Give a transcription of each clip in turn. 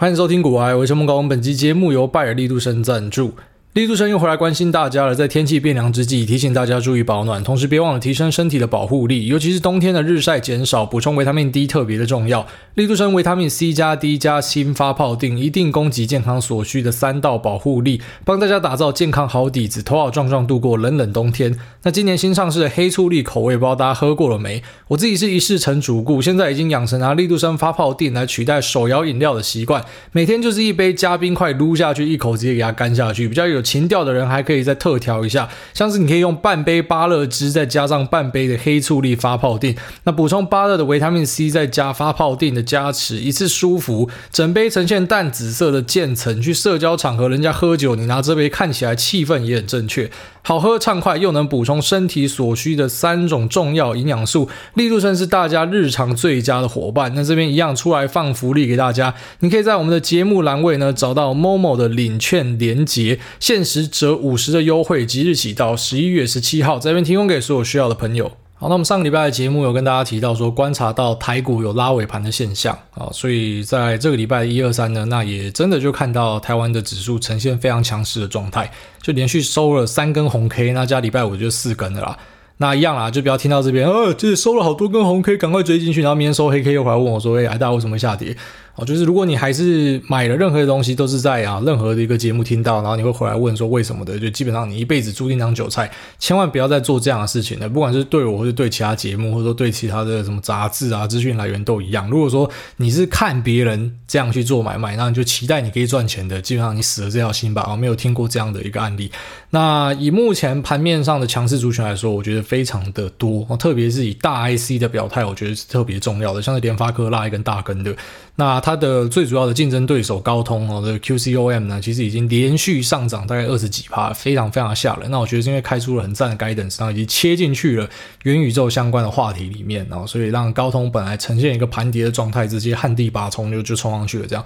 欢迎收听股癌，我是孟高。本期节目由拜耳力度生赞助。力度生又回来关心大家了，在天气变凉之际，提醒大家注意保暖，同时别忘了提升身体的保护力，尤其是冬天的日晒减少，补充维他命 D 特别的重要。力度生维他命 C 加 D 加新发泡定，一定供给健康所需的三道保护力，帮大家打造健康好底子，头好壮壮度过冷冷冬天。那今年新上市的黑醋栗口味，不知道大家喝过了没？我自己是一试成主顾，现在已经养成拿力度生发泡定来取代手摇饮料的习惯，每天就是一杯加冰块撸下去，一口直接给它干下去，比较有。情调的人还可以再特调一下，像是你可以用半杯芭乐汁，再加上半杯的黑醋栗发泡錠，那补充芭乐的维他命 C，再加发泡錠的加持，一次舒服，整杯呈现淡紫色的渐层。去社交场合，人家喝酒，你拿这杯看起来气氛也很正确，好喝畅快，又能补充身体所需的三种重要营养素，力度生是大家日常最佳的伙伴。那这边一样出来放福利给大家，你可以在我们的节目栏位呢找到 Momo 的领券连接。限时折五十的优惠，即日起到十一月十七号，这边提供给所有需要的朋友。好，那我们上个礼拜的节目有跟大家提到说，观察到台股有拉尾盘的现象啊，所以在这个礼拜一二三呢，那也真的就看到台湾的指数呈现非常强势的状态，就连续收了三根红 K，那加礼拜五就四根了啦。那一样啦，就不要听到这边，呃，就是收了好多根红 K，赶快追进去，然后明天收黑 K 又回来问我说，哎，大家为什么下跌？就是如果你还是买了任何的东西，都是在啊任何的一个节目听到，然后你会回来问说为什么的，就基本上你一辈子注定当韭菜，千万不要再做这样的事情了。不管是对我，或是对其他节目，或者说对其他的什么杂志啊、资讯来源都一样。如果说你是看别人这样去做买卖，那你就期待你可以赚钱的，基本上你死了这条心吧。我没有听过这样的一个案例。那以目前盘面上的强势族群来说，我觉得非常的多，特别是以大 IC 的表态，我觉得是特别重要的，像是联发科拉一根大根的。那它的最主要的竞争对手高通哦，这个 QCOM 呢，其实已经连续上涨大概二十几趴，非常非常吓人。那我觉得是因为开出了很赞的 guidance，然后已经切进去了元宇宙相关的话题里面，然后所以让高通本来呈现一个盘跌的状态，直接旱地拔葱就就冲上去了这样。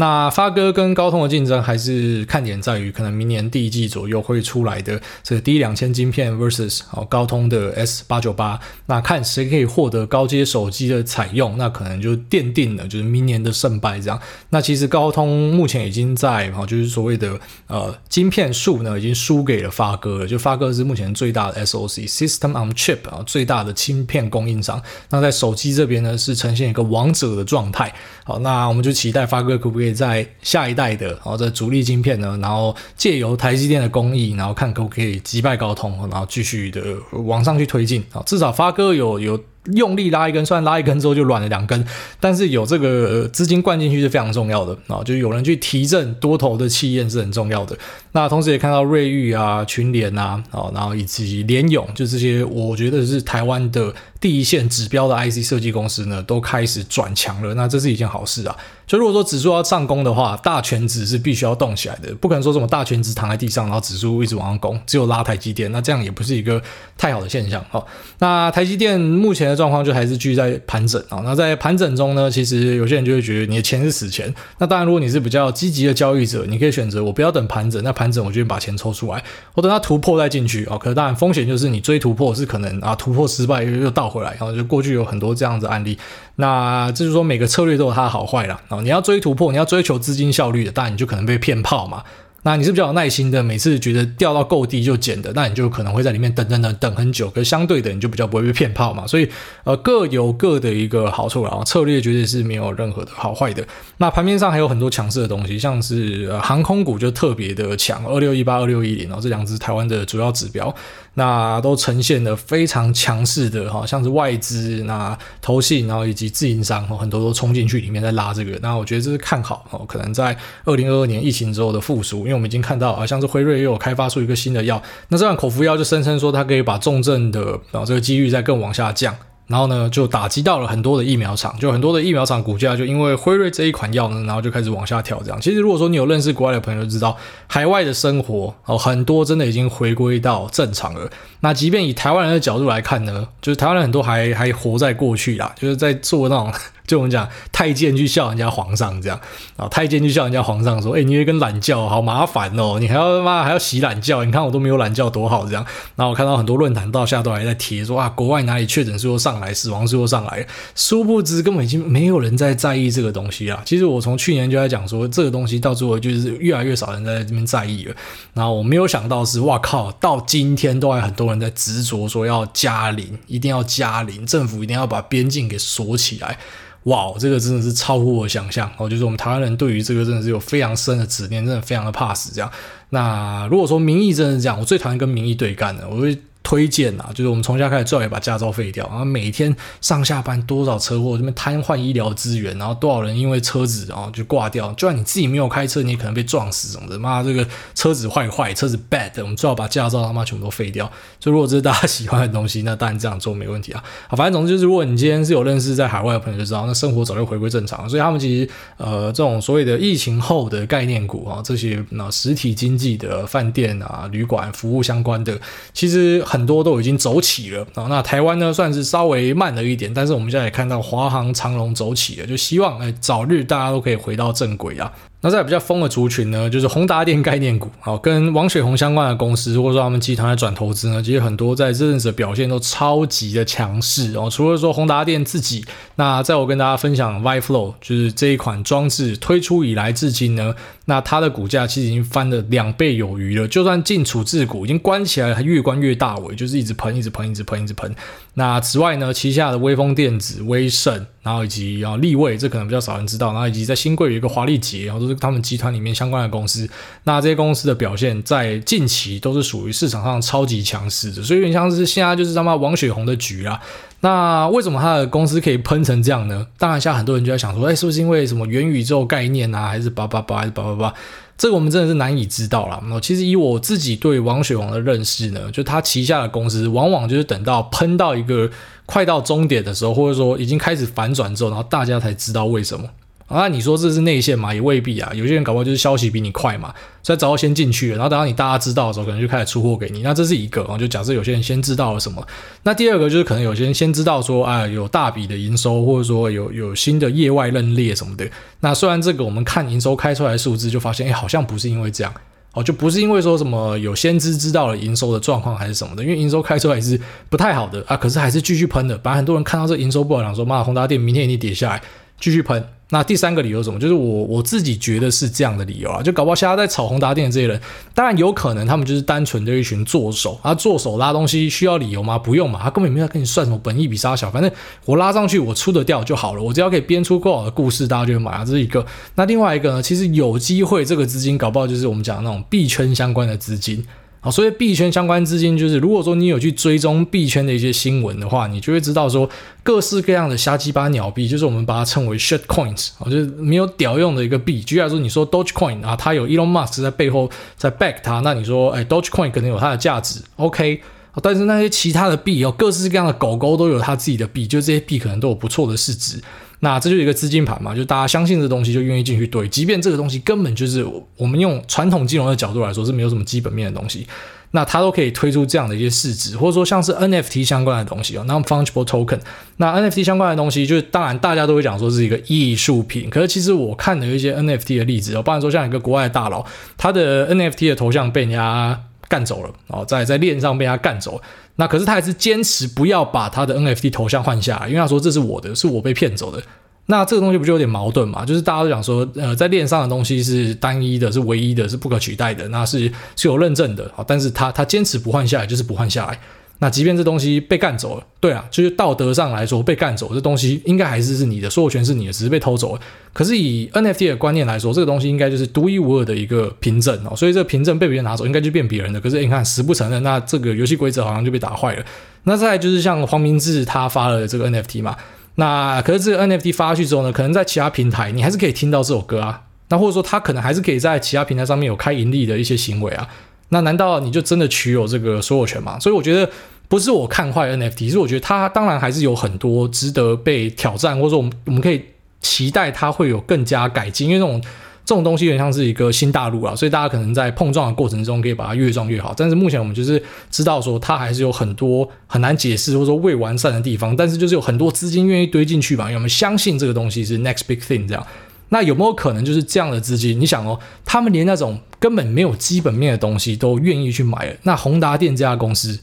那发哥跟高通的竞争还是看点在于，可能明年第一季左右会出来的这个 D 两千晶片 versus 哦高通的 S 八九八，那看谁可以获得高阶手机的采用，那可能就奠定了就是明年的胜败这样。那其实高通目前已经在哈，就是所谓的呃晶片数呢，已经输给了发哥了。就发哥是目前最大的 SoC System on Chip 啊，最大的晶片供应商。那在手机这边呢，是呈现一个王者的状态。好，那我们就期待发哥可不可以。在下一代的，然后这主力晶片呢，然后借由台积电的工艺，然后看可不可以击败高通，然后继续的往上去推进啊，至少发哥有有。用力拉一根，虽然拉一根之后就软了两根，但是有这个资金灌进去是非常重要的啊，就有人去提振多头的气焰是很重要的。那同时也看到瑞昱啊、群联啊，啊，然后以及联咏，就这些我觉得是台湾的第一线指标的 IC 设计公司呢，都开始转强了。那这是一件好事啊。就如果说指数要上攻的话，大权值是必须要动起来的，不可能说什么大权值躺在地上，然后指数一直往上攻，只有拉台积电，那这样也不是一个太好的现象。好，那台积电目前的。状况就还是继续在盘整啊，那在盘整中呢，其实有些人就会觉得你的钱是死钱。那当然，如果你是比较积极的交易者，你可以选择我不要等盘整，那盘整我就把钱抽出来，我等它突破再进去啊。可是当然风险就是你追突破是可能啊，突破失败又又倒回来，然后就过去有很多这样子案例。那这就是说每个策略都有它的好坏啦。啊。你要追突破，你要追求资金效率的，当然你就可能被骗炮嘛。那你是比较有耐心的，每次觉得掉到够低就捡的，那你就可能会在里面等等等等很久。可是相对的，你就比较不会被骗炮嘛。所以呃，各有各的一个好处，然后策略绝对是没有任何的好坏的。那盘面上还有很多强势的东西，像是航空股就特别的强，二六一八、二六一零，然后这两只台湾的主要指标。那都呈现的非常强势的哈，像是外资、那投信，然后以及自营商，很多都冲进去里面在拉这个。那我觉得这是看好哦，可能在二零二二年疫情之后的复苏，因为我们已经看到啊，像是辉瑞又有开发出一个新的药，那这款口服药就声称说它可以把重症的啊这个几率再更往下降。然后呢，就打击到了很多的疫苗厂，就很多的疫苗厂股价就因为辉瑞这一款药呢，然后就开始往下调。这样，其实如果说你有认识国外的朋友，就知道海外的生活哦，很多真的已经回归到正常了。那即便以台湾人的角度来看呢，就是台湾人很多还还活在过去啦，就是在做那种。就我们讲太监去笑人家皇上这样啊，太监去笑人家皇上说：“哎、你有一根懒觉，好麻烦哦，你还要妈还要洗懒觉，你看我都没有懒觉多好这样。”然后我看到很多论坛到下都还在贴说啊，国外哪里确诊数又上来，死亡数又上来，殊不知根本已经没有人在在意这个东西啊。其实我从去年就在讲说，这个东西到最后就是越来越少人在这边在意了。然后我没有想到是，哇靠，到今天都还很多人在执着说要加零，一定要加零，政府一定要把边境给锁起来。哇，这个真的是超乎我想象哦！就是我们台湾人对于这个真的是有非常深的执念，真的非常的怕死这样。那如果说民意真的是这样，我最讨厌跟民意对干的，我会。推荐啊，就是我们从现在开始最好也把驾照废掉，然后每天上下班多少车祸，这边瘫痪医疗资源，然后多少人因为车子然后就挂掉，就算你自己没有开车，你也可能被撞死什么的。妈，这个车子坏坏，车子 bad，我们最好把驾照他妈全部都废掉。所以如果这是大家喜欢的东西，那当然这样做没问题啊。好，反正总之就是，如果你今天是有认识在海外的朋友就知道，那生活早就回归正常。所以他们其实呃这种所谓的疫情后的概念股啊，这些那实体经济的饭店啊、旅馆服务相关的，其实很很多都已经走起了啊，那台湾呢算是稍微慢了一点，但是我们现在也看到华航、长龙走起了，就希望哎早日大家都可以回到正轨啊。那在比较疯的族群呢，就是宏达电概念股，好，跟王雪红相关的公司，或者说他们集团的转投资呢，其实很多在这阵子的表现都超级的强势哦。除了说宏达电自己，那在我跟大家分享 ViFlow，就是这一款装置推出以来至今呢，那它的股价其实已经翻了两倍有余了。就算进处置股已经关起来了，还越关越大尾，就是一直喷，一直喷，一直喷，一直喷。那此外呢，旗下的威风电子、威盛，然后以及啊力卫，这可能比较少人知道，然后以及在新贵有一个华力捷，然后是他们集团里面相关的公司。那这些公司的表现在近期都是属于市场上超级强势的，所以有点像是现在就是他妈王雪红的局啊。那为什么他的公司可以喷成这样呢？当然，现在很多人就在想说，哎，是不是因为什么元宇宙概念啊，还是叭叭叭，还是叭叭叭？这个我们真的是难以知道啦。那其实以我自己对王雪红的认识呢，就他旗下的公司，往往就是等到喷到一个快到终点的时候，或者说已经开始反转之后，然后大家才知道为什么。啊，你说这是内线嘛？也未必啊。有些人搞不好就是消息比你快嘛，所以早要先进去了，然后等到你大家知道的时候，可能就开始出货给你。那这是一个啊，就假设有些人先知道了什么。那第二个就是可能有些人先知道说，啊，有大笔的营收，或者说有有新的业外认列什么的。那虽然这个我们看营收开出来的数字，就发现，哎，好像不是因为这样哦，就不是因为说什么有先知知道了营收的状况还是什么的，因为营收开出来是不太好的啊，可是还是继续喷的。反正很多人看到这营收不好，想说，妈，宏达电明天一定跌下来，继续喷。那第三个理由什么？就是我我自己觉得是这样的理由啊，就搞不好现在在炒宏达电的这些人，当然有可能他们就是单纯的一群作手啊，作手拉东西需要理由吗？不用嘛，他根本没有跟你算什么本益比杀小，反正我拉上去我出得掉就好了，我只要可以编出够好的故事，大家就会买啊，这是一个。那另外一个呢，其实有机会这个资金搞不好就是我们讲的那种币圈相关的资金。好，所以币圈相关资金就是，如果说你有去追踪币圈的一些新闻的话，你就会知道说，各式各样的瞎鸡巴鸟币，就是我们把它称为 shit coins，啊，就是没有屌用的一个币。举例来说，你说 Dogecoin 啊，它有 Elon Musk 在背后在 back 它，那你说，哎，Dogecoin 可能有它的价值，OK。但是那些其他的币有各式各样的狗狗都有它自己的币，就这些币可能都有不错的市值。那这就是一个资金盘嘛，就大家相信这东西就愿意进去堆，即便这个东西根本就是我们用传统金融的角度来说是没有什么基本面的东西，那它都可以推出这样的一些市值，或者说像是 NFT 相关的东西哦那 fungible Token。那 NFT 相关的东西，就是当然大家都会讲说是一个艺术品，可是其实我看了一些 NFT 的例子哦，包含说像一个国外大佬，他的 NFT 的头像被人家干走了哦，在在链上被他干走。那可是他还是坚持不要把他的 NFT 头像换下来，因为他说这是我的，是我被骗走的。那这个东西不就有点矛盾嘛？就是大家都讲说，呃，在链上的东西是单一的，是唯一的，是不可取代的，那是是有认证的啊。但是他他坚持不换下来，就是不换下来。那即便这东西被干走了，对啊，就是道德上来说被干走，这东西应该还是是你的，所有权是你的，只是被偷走了。可是以 NFT 的观念来说，这个东西应该就是独一无二的一个凭证哦，所以这个凭证被别人拿走，应该就变别人的。可是你看死不承认，那这个游戏规则好像就被打坏了。那再就是像黄明志他发了这个 NFT 嘛，那可是这个 NFT 发去之后呢，可能在其他平台你还是可以听到这首歌啊，那或者说他可能还是可以在其他平台上面有开盈利的一些行为啊。那难道你就真的持有这个所有权吗？所以我觉得不是我看坏 NFT，是我觉得它当然还是有很多值得被挑战，或者说我们我们可以期待它会有更加改进。因为这种这种东西有点像是一个新大陆啊，所以大家可能在碰撞的过程中可以把它越撞越好。但是目前我们就是知道说它还是有很多很难解释或者说未完善的地方，但是就是有很多资金愿意堆进去吧，因为我们相信这个东西是 next big thing 这样。那有没有可能就是这样的资金？你想哦，他们连那种根本没有基本面的东西都愿意去买了。那宏达电这家公司，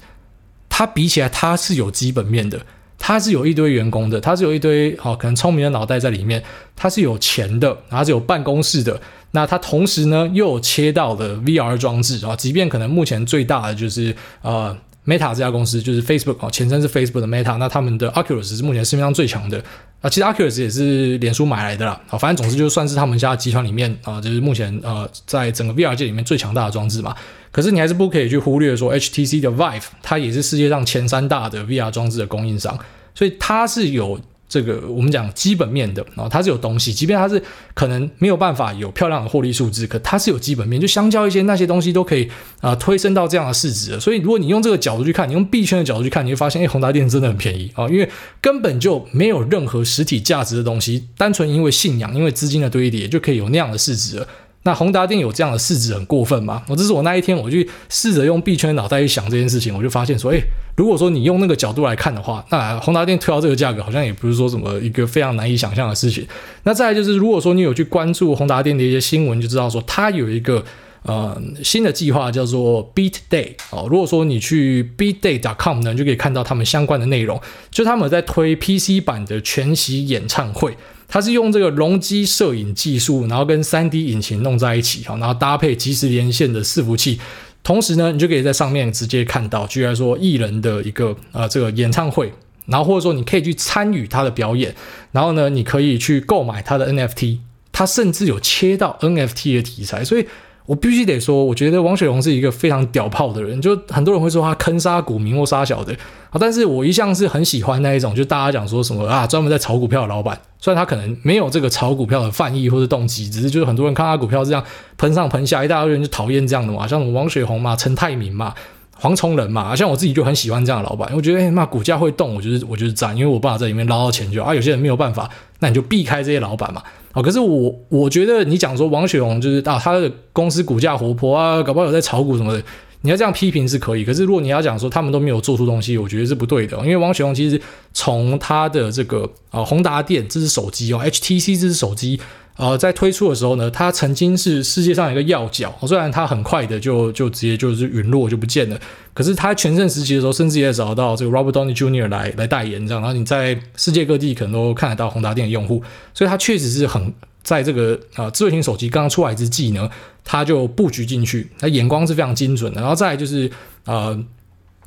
它比起来它是有基本面的，它是有一堆员工的，它是有一堆好、哦、可能聪明的脑袋在里面，它是有钱的，然后是有办公室的。那它同时呢又有切到的 VR 装置啊，即便可能目前最大的就是呃 Meta 这家公司，就是 Facebook 啊，前身是 Facebook 的 Meta，那他们的 Oculus 是目前市面上最强的。啊，其实 Oculus 也是脸书买来的啦。啊，反正总之就算是他们家集团里面啊，就是目前呃，在整个 VR 界里面最强大的装置嘛。可是你还是不可以去忽略说，HTC 的 Vive 它也是世界上前三大的 VR 装置的供应商，所以它是有。这个我们讲基本面的啊、它是有东西，即便它是可能没有办法有漂亮的获利数字，可它是有基本面，就相较一些那些东西都可以啊、推升到这样的市值。所以如果你用这个角度去看，你用币圈的角度去看，你会发现，哎，宏达电真的很便宜啊、因为根本就没有任何实体价值的东西，单纯因为信仰，因为资金的堆叠，就可以有那样的市值了。那宏达电有这样的市值很过分吗？我这是我那一天我去试着用币圈脑袋去想这件事情，我就发现说，诶，如果说你用那个角度来看的话，那宏达电推到这个价格，好像也不是说什么一个非常难以想象的事情。那再来就是，如果说你有去关注宏达电的一些新闻，就知道说它有一个呃新的计划叫做 Beat Day 哦。如果说你去 Beat Day .dot com 呢，就可以看到他们相关的内容，就他们在推 PC 版的全息演唱会。它是用这个容积摄影技术，然后跟三 D 引擎弄在一起，然后搭配即时连线的伺服器，同时呢，你就可以在上面直接看到，居然说艺人的一个呃这个演唱会，然后或者说你可以去参与他的表演，然后呢，你可以去购买他的 NFT，他甚至有切到 NFT 的题材，所以。我必须得说，我觉得王雪红是一个非常屌炮的人。就很多人会说他坑杀股民或杀小的啊，但是我一向是很喜欢那一种，就大家讲说什么啊，专门在炒股票的老板。虽然他可能没有这个炒股票的犯意或者动机，只是就是很多人看他股票这样喷上喷下，一大堆人就讨厌这样的嘛，像王雪红嘛、陈泰明嘛、黄崇仁嘛，像我自己就很喜欢这样的老板。我觉得哎妈，股价会动，我就是我就是赞，因为我办法在里面捞到钱就啊。有些人没有办法，那你就避开这些老板嘛。哦，可是我我觉得你讲说王雪红就是啊，他的公司股价活泼啊，搞不好有在炒股什么的，你要这样批评是可以。可是如果你要讲说他们都没有做出东西，我觉得是不对的。因为王雪红其实从他的这个啊宏达电这支手机哦，HTC 这支手机。呃，在推出的时候呢，它曾经是世界上一个要角，虽然它很快的就就直接就是陨落就不见了，可是它全盛时期的时候，甚至也找到这个 Robert Downey Jr. 来来代言这样，然后你在世界各地可能都看得到宏达电的用户，所以它确实是很在这个呃智慧型手机刚刚出来之际呢，它就布局进去，它眼光是非常精准的，然后再就是呃。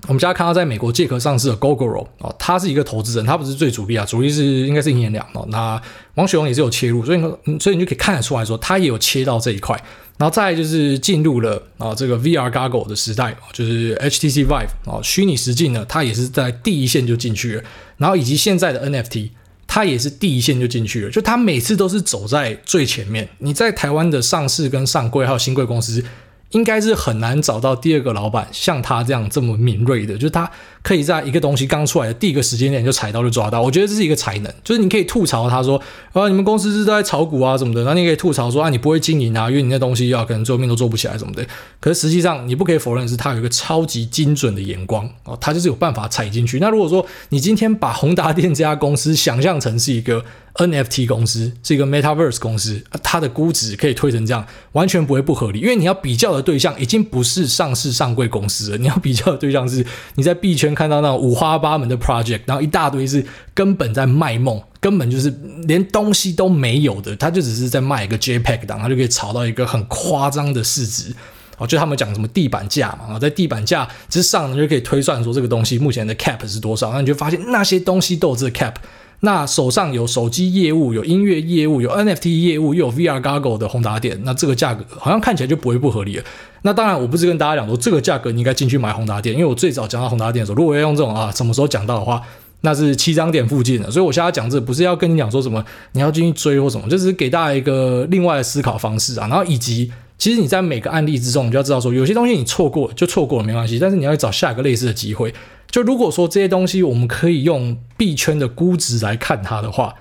我们家看到在美国借壳上市的 Gogoro 哦，他是一个投资人，他不是最主力啊，主力是应该是银联两哦。那王雪红也是有切入，所以所以你就可以看得出来说，他也有切到这一块。然后再就是进入了啊这个 VR Goggle 的时代，就是 HTC Vive 啊虚拟实境呢，它也是在第一线就进去了。然后以及现在的 NFT，他也是第一线就进去了，就他每次都是走在最前面。你在台湾的上市跟上柜还有新贵公司。应该是很难找到第二个老板像他这样这么敏锐的，就是他可以在一个东西刚出来的第一个时间点就踩到就抓到。我觉得这是一个才能，就是你可以吐槽他说啊，你们公司是在炒股啊什么的，那你可以吐槽说啊，你不会经营啊，因为你那东西啊可能最后面都做不起来什么的。可是实际上你不可以否认是，他有一个超级精准的眼光哦，他就是有办法踩进去。那如果说你今天把宏达电这家公司想象成是一个 NFT 公司是一个 Metaverse 公司，它的估值可以推成这样，完全不会不合理。因为你要比较的对象已经不是上市上柜公司了，你要比较的对象是你在币圈看到那种五花八门的 project，然后一大堆是根本在卖梦，根本就是连东西都没有的，他就只是在卖一个 JPEG 档，他就可以炒到一个很夸张的市值。哦，就他们讲什么地板价嘛，在地板价之上呢，就可以推算说这个东西目前的 cap 是多少，那你就发现那些东西都有这个 cap。那手上有手机业务，有音乐业务，有 NFT 业务，又有 VR Goggle 的宏达电，那这个价格好像看起来就不会不合理了。那当然，我不是跟大家讲说这个价格你应该进去买宏达电，因为我最早讲到宏达电的时候，如果要用这种啊什么时候讲到的话，那是七张点附近的。所以我现在讲这不是要跟你讲说什么你要进去追或什么，就是给大家一个另外的思考方式啊。然后以及其实你在每个案例之中，你就要知道说有些东西你错过就错过了没关系，但是你要找下一个类似的机会。就如果说这些东西我们可以用币圈的估值来看它的话，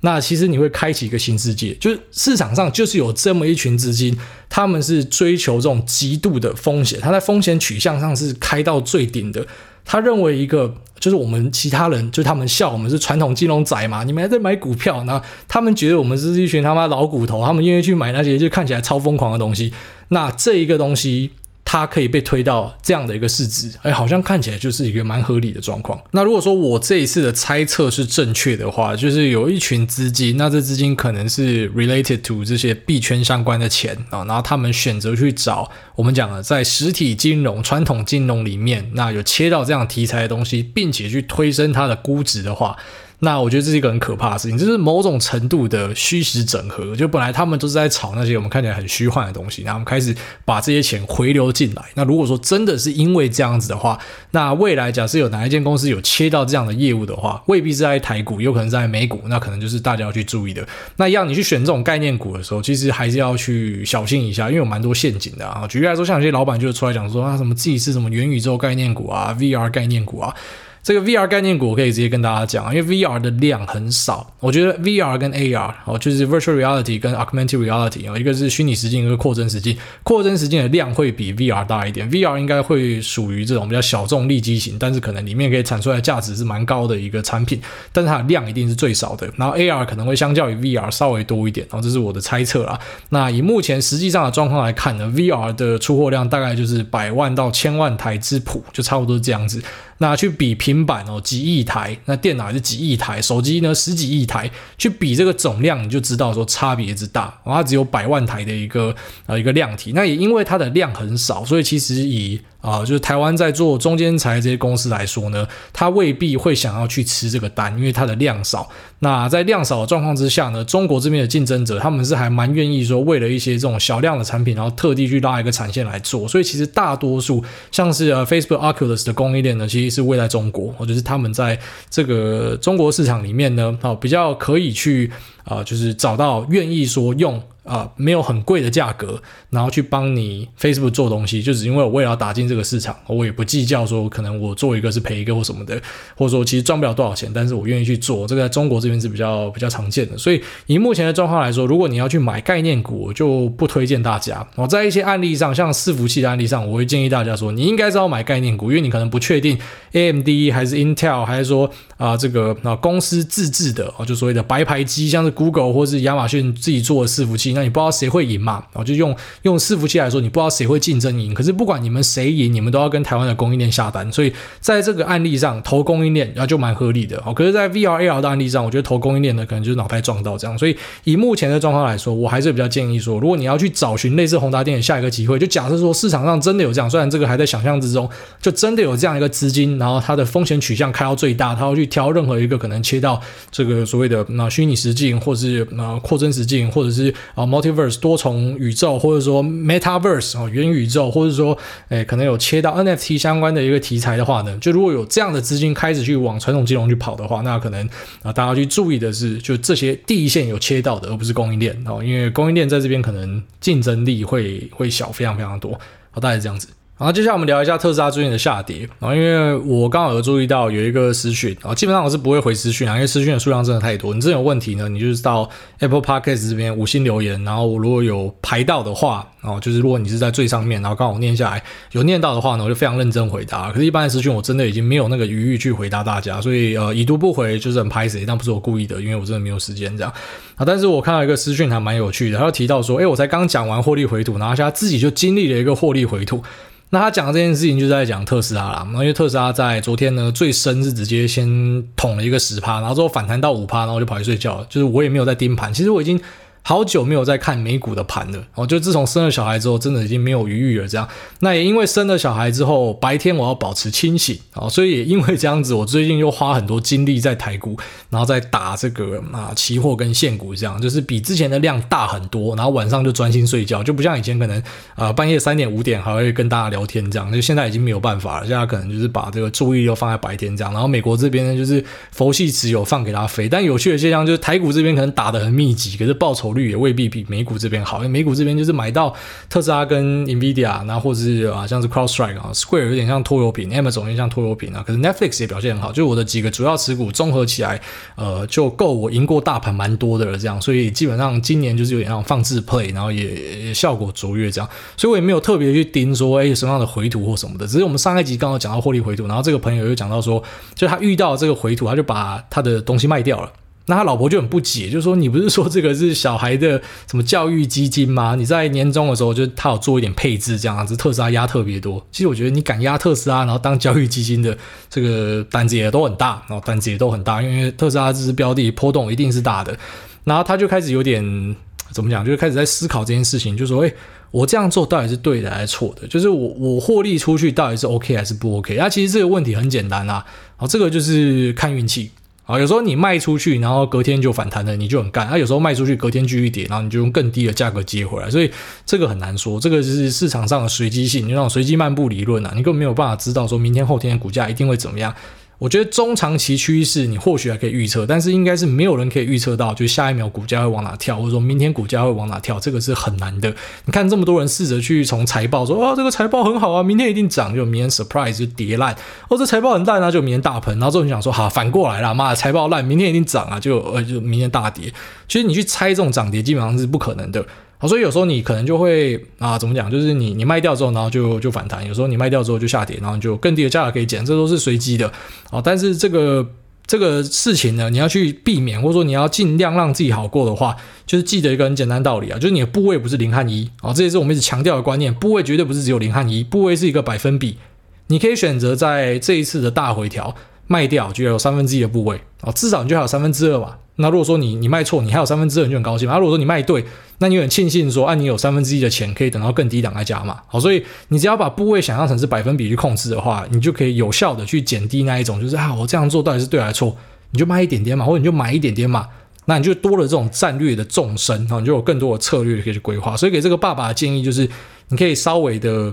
那其实你会开启一个新世界，就是市场上就是有这么一群资金，他们是追求这种极度的风险，他在风险取向上是开到最顶的。他认为一个就是我们其他人，就他们笑我们是传统金融仔嘛，你们还在买股票，那他们觉得我们是一群他妈老骨头，他们愿意去买那些就看起来超疯狂的东西，那这一个东西。它可以被推到这样的一个市值，哎，好像看起来就是一个蛮合理的状况。那如果说我这一次的猜测是正确的话，就是有一群资金，那这资金可能是 related to 这些币圈相关的钱啊，然后他们选择去找我们讲的在实体金融、传统金融里面，那有切到这样题材的东西，并且去推升它的估值的话。那我觉得这是一个很可怕的事情，就是某种程度的虚实整合。就本来他们都是在炒那些我们看起来很虚幻的东西，然后我们开始把这些钱回流进来。那如果说真的是因为这样子的话，那未来假设有哪一间公司有切到这样的业务的话，未必是在台股，有可能在美股，那可能就是大家要去注意的。那一样你去选这种概念股的时候，其实还是要去小心一下，因为有蛮多陷阱的啊。举例来说，像有些老板就出来讲说啊，什么自己是什么元宇宙概念股啊，VR 概念股啊。这个 VR 概念股我可以直接跟大家讲，因为 VR 的量很少，我觉得 VR 跟 AR 哦，就是 Virtual Reality 跟 Augmented Reality 哦，一个是虚拟实境，一个扩增实境，扩增实境的量会比 VR 大一点，VR 应该会属于这种比较小众利基型，但是可能里面可以产出来的价值是蛮高的一个产品，但是它的量一定是最少的。然后 AR 可能会相较于 VR 稍微多一点，然后这是我的猜测啦。那以目前实际上的状况来看呢，VR 的出货量大概就是百万到千万台之谱，就差不多是这样子。那去比平板哦，几亿台，那电脑是几亿台，手机呢十几亿台，去比这个总量，你就知道说差别之大。它只有百万台的一个呃一个量体，那也因为它的量很少，所以其实以啊、就是台湾在做中间材这些公司来说呢，它未必会想要去吃这个单，因为它的量少。那在量少的状况之下呢，中国这边的竞争者他们是还蛮愿意说，为了一些这种小量的产品，然后特地去拉一个产线来做。所以其实大多数像是呃 Facebook Oculus 的供应链呢，其实是位在中国，或者是他们在这个中国市场里面呢，啊，比较可以去啊、就是找到愿意说用。啊、没有很贵的价格，然后去帮你 Facebook 做东西，就只因为我为了要打进这个市场，我也不计较说可能我做一个是赔一个或什么的，或者说其实赚不了多少钱，但是我愿意去做，这个在中国这边是比较比较常见的。所以以目前的状况来说，如果你要去买概念股，我就不推荐大家。我在一些案例上，像伺服器的案例上，我会建议大家说，你应该是要买概念股，因为你可能不确定 AMD 还是 Intel 还是说啊、这个啊公司自制的啊就所谓的白牌机，像是 Google 或是亚马逊自己做的伺服器。那你不知道谁会赢嘛？然后就用用伺服器来说，你不知道谁会竞争赢。可是不管你们谁赢，你们都要跟台湾的供应链下单。所以在这个案例上，投供应链然后就蛮合理的。哦，可是，在 VR AR 的案例上，我觉得投供应链的可能就是脑袋撞到这样。所以以目前的状况来说，我还是比较建议说，如果你要去找寻类似宏达电的下一个机会，就假设说市场上真的有这样，虽然这个还在想象之中，就真的有这样一个资金，然后它的风险取向开到最大，它要去挑任何一个可能切到这个所谓的那虚拟实境，或者是呃扩增实境，或者是啊 Multiverse 多。重宇宙，或者说 Metaverse 哦，元宇宙，或者说，诶，可能有切到 NFT 相关的一个题材的话呢，就如果有这样的资金开始去往传统金融去跑的话，那可能啊，大家去注意的是，就这些第一线有切到的，而不是供应链哦，因为供应链在这边可能竞争力会会小非常非常多，好，大概是这样子。然后接下来我们聊一下特斯拉最近的下跌。然后因为我刚好有注意到有一个私讯，啊，基本上我是不会回私讯啊，因为私讯的数量真的太多。你这有问题呢，你就是到 Apple Podcast 这边五星留言，然后我如果有排到的话，哦，就是如果你是在最上面，然后刚好念下来有念到的话呢，我就非常认真回答。可是，一般的私讯我真的已经没有那个余裕去回答大家，所以呃，已读不回就是很拍谁，但不是我故意的，因为我真的没有时间这样。啊，但是我看到一个私讯还蛮有趣的，他就提到说，诶，我才刚讲完获利回吐，然后他自己就经历了一个获利回吐。那他讲的这件事情就是在讲特斯拉啦，因为特斯拉在昨天呢最深是直接先捅了一个十趴，然后之后反弹到五趴，然后就跑去睡觉了。就是我也没有在盯盘，其实我已经。好久没有在看美股的盘了，哦，就自从生了小孩之后，真的已经没有余裕了。这样，那也因为生了小孩之后，白天我要保持清醒，哦，所以也因为这样子，我最近又花很多精力在台股，然后再打这个啊期货跟现股，这样就是比之前的量大很多。然后晚上就专心睡觉，就不像以前可能啊、半夜三点五点还会跟大家聊天这样，就现在已经没有办法了。现在可能就是把这个注意力都放在白天这样。然后美国这边呢，就是佛系持有放给他飞。但有趣的现象就是台股这边可能打得很密集，可是报酬。酬率也未必比美股这边好，因为美股这边就是买到特斯拉跟 NVIDIA，然后或者是啊像是 CrowdStrike 啊，Square 有点像拖油瓶，Amazon 有点像拖油瓶啊，可是 Netflix 也表现很好，就我的几个主要持股综合起来，呃，就够我赢过大盘蛮多的了，这样，所以基本上今年就是有点像放置 play，然后也，也效果卓越这样，所以我也没有特别去盯说，哎，什么样的回吐或什么的，只是我们上一集刚好讲到获利回吐，然后这个朋友又讲到说，就他遇到这个回吐，他就把他的东西卖掉了。那他老婆就很不解，就说：“你不是说这个是小孩的什么教育基金吗？你在年终的时候，就他有做一点配置，这样子特斯拉压特别多。其实我觉得你敢压特斯拉，然后当教育基金的这个胆子也都很大，然后胆子也都很大，因为特斯拉这支标的波动一定是大的。然后他就开始有点怎么讲，就开始在思考这件事情，就说：诶，我这样做到底是对的还是错的？就是我我获利出去到底是 OK 还是不 OK？那其实这个问题很简单啊，好，这个就是看运气。”啊，有时候你卖出去，然后隔天就反弹了，你就很干。啊，有时候卖出去，隔天继续跌，然后你就用更低的价格接回来。所以这个很难说，这个是市场上的随机性，就那种随机漫步理论啊，你根本没有办法知道说明天后天的股价一定会怎么样。我觉得中长期趋势你或许还可以预测，但是应该是没有人可以预测到，就下一秒股价会往哪跳，或者说明天股价会往哪跳，这个是很难的。你看这么多人试着去从财报说，哦，这个财报很好啊，明天一定涨，就明天 surprise 就跌烂，哦，这财报很烂啊，就明天大盆，然后之后你想说，好，反过来了，妈的，财报烂，明天一定涨啊，就呃就明天大跌。其实你去猜这种涨跌，基本上是不可能的。好，所以有时候你可能就会啊，怎么讲？就是你你卖掉之后，然后就就反弹；有时候你卖掉之后就下跌，然后就更低的价格可以捡，这都是随机的。好，但是这个这个事情呢，你要去避免，或者说你要尽量让自己好过的话，就是记得一个很简单道理啊，就是你的部位不是零和一啊，这也是我们一直强调的观念，部位绝对不是只有零和一，部位是一个百分比，你可以选择在这一次的大回调卖掉，就有三分之一的部位啊，至少你就还有三分之二嘛。那如果说你你卖错，你还有三分之二，你就很高兴嘛。那如果说你卖对，那你很庆幸说，啊，你有三分之一的钱可以等到更低档来加码。好，所以你只要把部位想象成是百分比去控制的话，你就可以有效的去减低那一种，就是啊，我这样做到底是对还是错？你就卖一点点嘛，或者你就买一点点嘛，那你就多了这种战略的纵深啊，你就有更多的策略可以去规划。所以给这个爸爸的建议就是，你可以稍微的，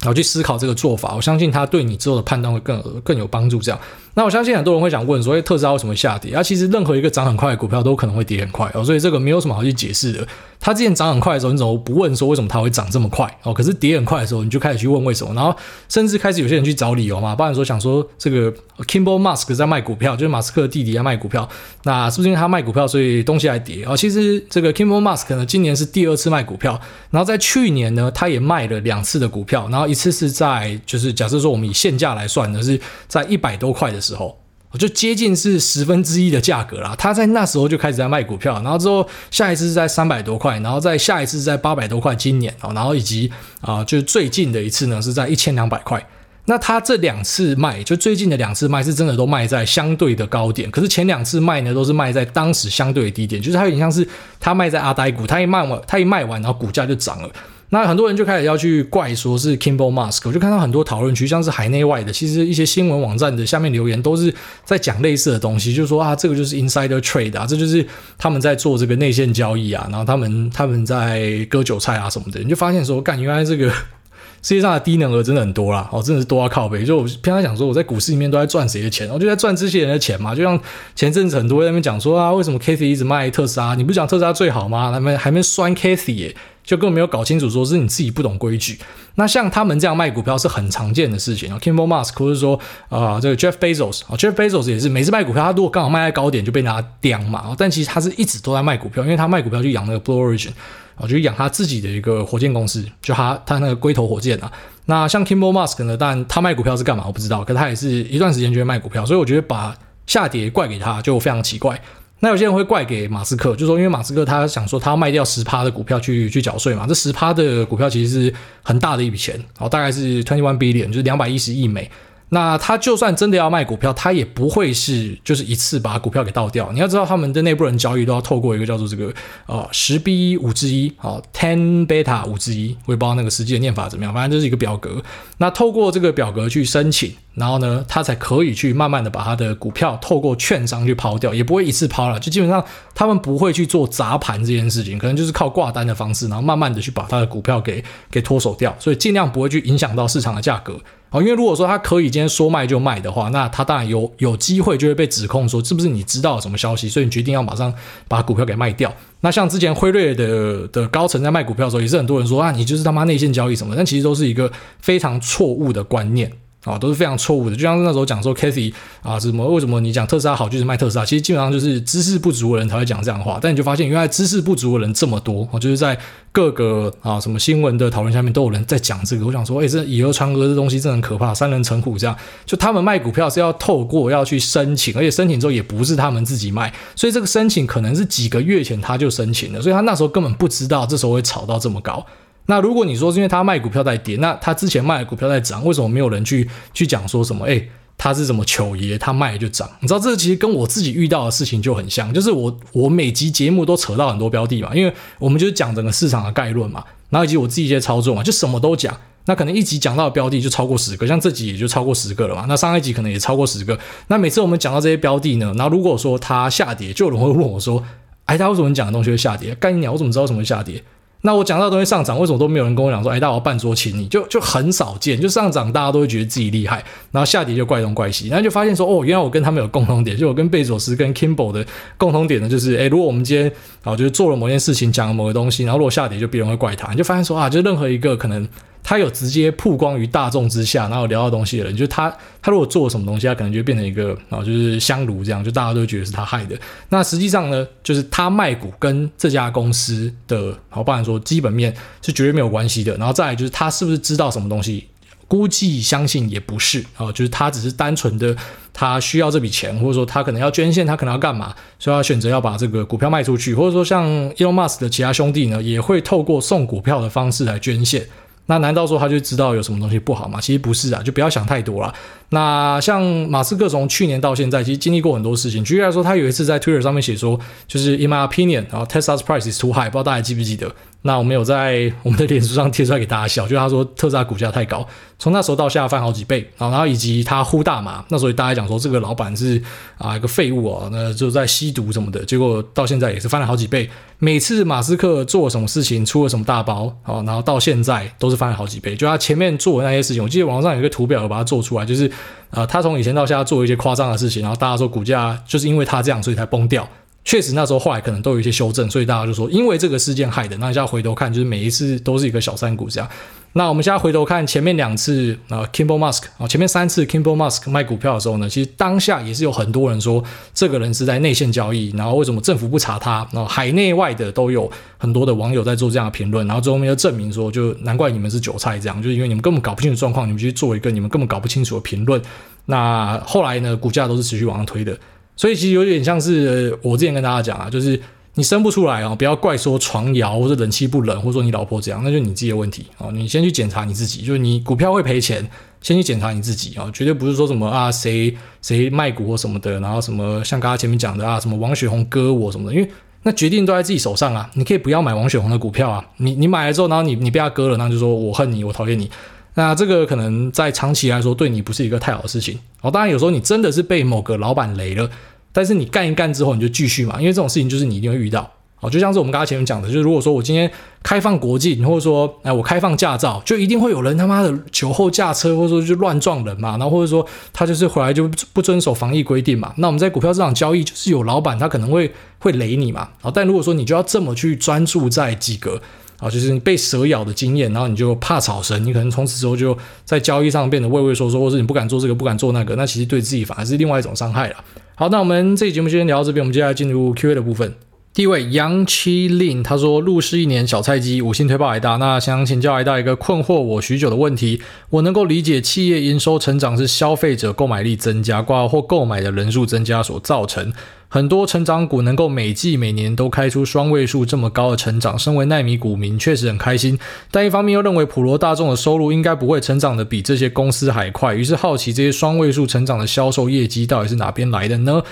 然后去思考这个做法，我相信他对你之后的判断会更更有帮助。这样。那我相信很多人会想问说，特斯拉为什么下跌？啊，其实任何一个涨很快的股票都可能会跌很快哦，所以这个没有什么好去解释的。它之前涨很快的时候，你怎么不问说为什么它会涨这么快哦？可是跌很快的时候，你就开始去问为什么，然后甚至开始有些人去找理由嘛。不然说想说这个 Kimball Musk 在卖股票，就是马斯克的弟弟在卖股票，那是不是因为他卖股票所以东西还跌？哦，其实这个 Kimball Musk 呢，今年是第二次卖股票，然后在去年呢，他也卖了两次的股票，然后一次是在就是假设说我们以现价来算呢，是在一百多块的时候。我就接近是十分之一的价格啦，他在那时候就开始在卖股票，然后之后下一次是在三百多块，然后再下一次是在八百多块，今年哦，然后以及啊，就是最近的一次呢是在一千两百块。那他这两次卖，就最近的两次卖是真的都卖在相对的高点，可是前两次卖呢都是卖在当时相对的低点，就是他有点像是他卖在阿呆股，他一卖完，他一卖完，然后股价就涨了。那很多人就开始要去怪说是 Kimball Musk，我就看到很多讨论区，像是海内外的，其实一些新闻网站的下面留言都是在讲类似的东西，就是说啊，这个就是 insider trade 啊，这就是他们在做这个内线交易啊，然后他们他们在割韭菜啊什么的，你就发现说，干，原来这个 世界上的低能儿真的很多啦，哦，真的是多到靠北。就我平常想说，我在股市里面都在赚谁的钱，我就在赚这些人的钱嘛。就像前阵子很多人在那边讲说啊，为什么 Cathy 一直卖特斯拉？你不是讲特斯拉最好吗？他们还没酸 Cathy 耶。就根本没有搞清楚，说是你自己不懂规矩。那像他们这样卖股票是很常见的事情啊。Kimbo Musk 或者说啊、这个 Jeff Bezos 啊，Jeff Bezos 也是每次卖股票，他如果刚好卖在高点，就被人家刁嘛。但其实他是一直都在卖股票，因为他卖股票就养那个 Blue Origin 啊，就养他自己的一个火箭公司，就他他那个龟头火箭啊。那像 Kimbo Musk 呢，但他卖股票是干嘛？我不知道。可他也是一段时间就会卖股票，所以我觉得把下跌怪给他就非常奇怪。那有些人会怪给马斯克，就说因为马斯克他想说他要卖掉十趴的股票去去缴税嘛，这十趴的股票其实是很大的一笔钱，哦，大概是 twenty one billion，就是两百一十亿美。那他就算真的要卖股票，他也不会是就是一次把股票给倒掉。你要知道他们的内部人交易都要透过一个叫做这个呃十 B 五之一，好 ten beta 五之一，我也不知道那个实际的念法怎么样，反正就是一个表格。那透过这个表格去申请。然后呢，他才可以去慢慢的把他的股票透过券商去抛掉，也不会一次抛了，就基本上他们不会去做砸盘这件事情，可能就是靠挂单的方式，然后慢慢的去把他的股票给给脱手掉，所以尽量不会去影响到市场的价格。哦，因为如果说他可以今天说卖就卖的话，那他当然有有机会就会被指控说是不是你知道什么消息，所以你决定要马上把股票给卖掉。那像之前辉瑞的的高层在卖股票的时候，也是很多人说啊，你就是他妈内线交易什么，但其实都是一个非常错误的观念。啊，都是非常错误的。就像是那时候讲说，Kathy 啊，什么为什么你讲特斯拉好就是卖特斯拉？其实基本上就是知识不足的人才会讲这样的话。但你就发现，原来知识不足的人这么多，我，就是在各个啊什么新闻的讨论下面都有人在讲这个。我想说，哎，这以讹传讹这东西真的很可怕，三人成虎这样。就他们卖股票是要透过要去申请，而且申请之后也不是他们自己卖，所以这个申请可能是几个月前他就申请了，所以他那时候根本不知道这时候会炒到这么高。那如果你说是因为他卖股票在跌，那他之前卖的股票在涨，为什么没有人去去讲说什么？诶，他是什么糗爷，他卖了就涨？你知道这其实跟我自己遇到的事情就很像，就是我 我每集节目都扯到很多标的嘛，因为我们就是讲整个市场的概论嘛，然后以及我自己一些操作嘛，就什么都讲。那可能一集讲到的标的就超过十个，像这集也就超过十个了嘛。那上一集可能也超过十个。那每次我们讲到这些标的呢，然后如果说它下跌，就有人会问我说：“哎，他为什么你讲的东西会下跌？干你鸟，我怎么知道什么会下跌？”那我讲到东西上涨，为什么都没有人跟我讲说，哎，大家要办桌请你，就就很少见。就上涨，大家都会觉得自己厉害，然后下跌就怪东怪西，然后就发现说，哦，原来我跟他们有共同点，就我跟贝佐斯跟 Kimball 的共同点呢，就是，哎，如果我们今天啊，就是做了某件事情，讲了某个东西，然后如果下跌，就别人会怪他，你就发现说啊，就任何一个可能。他有直接曝光于大众之下，然后聊到东西的人，就是他，他如果做什么东西，他可能就变成一个啊，就是香炉这样，就大家都觉得是他害的。那实际上呢，就是他卖股跟这家公司的，好，不然说基本面是绝对没有关系的。然后再来就是他是不是知道什么东西，估计相信也不是啊，就是他只是单纯的他需要这笔钱，或者说他可能要捐献，他可能要干嘛，所以他选择要把这个股票卖出去，或者说像 Elon Musk 的其他兄弟呢，也会透过送股票的方式来捐献。那难道说他就知道有什么东西不好吗？其实不是啊，就不要想太多了。那像马斯克从去年到现在，其实经历过很多事情。举例来说，他有一次在 Twitter 上面写说，就是 In my opinion，然后 Tesla's price is too high，不知道大家记不记得？那我们有在我们的脸书上贴出来给大家笑，就是他说特斯拉股价太高，从那时候到现在翻好几倍啊，然后以及他呼大麻，那时候大家讲说这个老板是啊一个废物啊，那就在吸毒什么的，结果到现在也是翻了好几倍。每次马斯克做什么事情，出了什么大包啊，然后到现在都是翻了好几倍。就他前面做的那些事情，我记得网上有一个图表，有把它做出来，就是啊，他从以前到现在做一些夸张的事情，然后大家说股价就是因为他这样，所以才崩掉。确实，那时候后来可能都有一些修正，所以大家就说，因为这个事件害的。那现在回头看，就是每一次都是一个小山股这样。那我们现在回头看前面两次啊，Kimball Musk 啊，前面三次 Kimball Musk 卖股票的时候呢，其实当下也是有很多人说，这个人是在内线交易，然后为什么政府不查他？然后海内外的都有很多的网友在做这样的评论，然后最后面又证明说，就难怪你们是韭菜这样，就是因为你们根本搞不清楚状况，你们去做一个你们根本搞不清楚的评论。那后来呢，股价都是持续往上推的。所以其实有点像是我之前跟大家讲啊，就是你生不出来啊，不要怪说床摇或者冷气不冷，或者说你老婆这样，那就你自己的问题啊。你先去检查你自己，就是你股票会赔钱，先去检查你自己啊，绝对不是说什么啊谁谁卖股或什么的，然后什么像刚刚前面讲的啊，什么王雪红割我什么的，因为那决定都在自己手上啊。你可以不要买王雪红的股票啊，你你买了之后，然后你你被他割了，那就说我恨你，我讨厌你。那这个可能在长期来说对你不是一个太好的事情哦。当然有时候你真的是被某个老板雷了。但是你干一干之后，你就继续嘛，因为这种事情就是你一定会遇到。好，就像是我们刚才前面讲的，就是如果说我今天开放国际，或者说哎我开放驾照，就一定会有人他妈的酒后驾车，或者说就乱撞人嘛，然后或者说他就是回来就不遵守防疫规定嘛。那我们在股票市场交易，就是有老板他可能会会雷你嘛。好，但如果说你就要这么去专注在几个。啊，就是你被蛇咬的经验，然后你就怕草绳，你可能从此之后就在交易上变得畏畏缩缩，或者你不敢做这个，不敢做那个，那其实对自己反而是另外一种伤害了。好，那我们这期节目就先聊到这边，我们接下来进入 Q&A 的部分。第一位杨七令他说，入市一年小菜鸡，五星推爆癌大，那想请教癌大一个困惑我许久的问题，我能够理解企业营收成长是消费者购买力增加，挂或购买的人数增加所造成。很多成长股能够每季每年都开出双位数这么高的成长，身为奈米股民确实很开心。但一方面又认为普罗大众的收入应该不会成长的比这些公司还快，于是好奇这些双位数成长的销售业绩到底是哪边来的呢？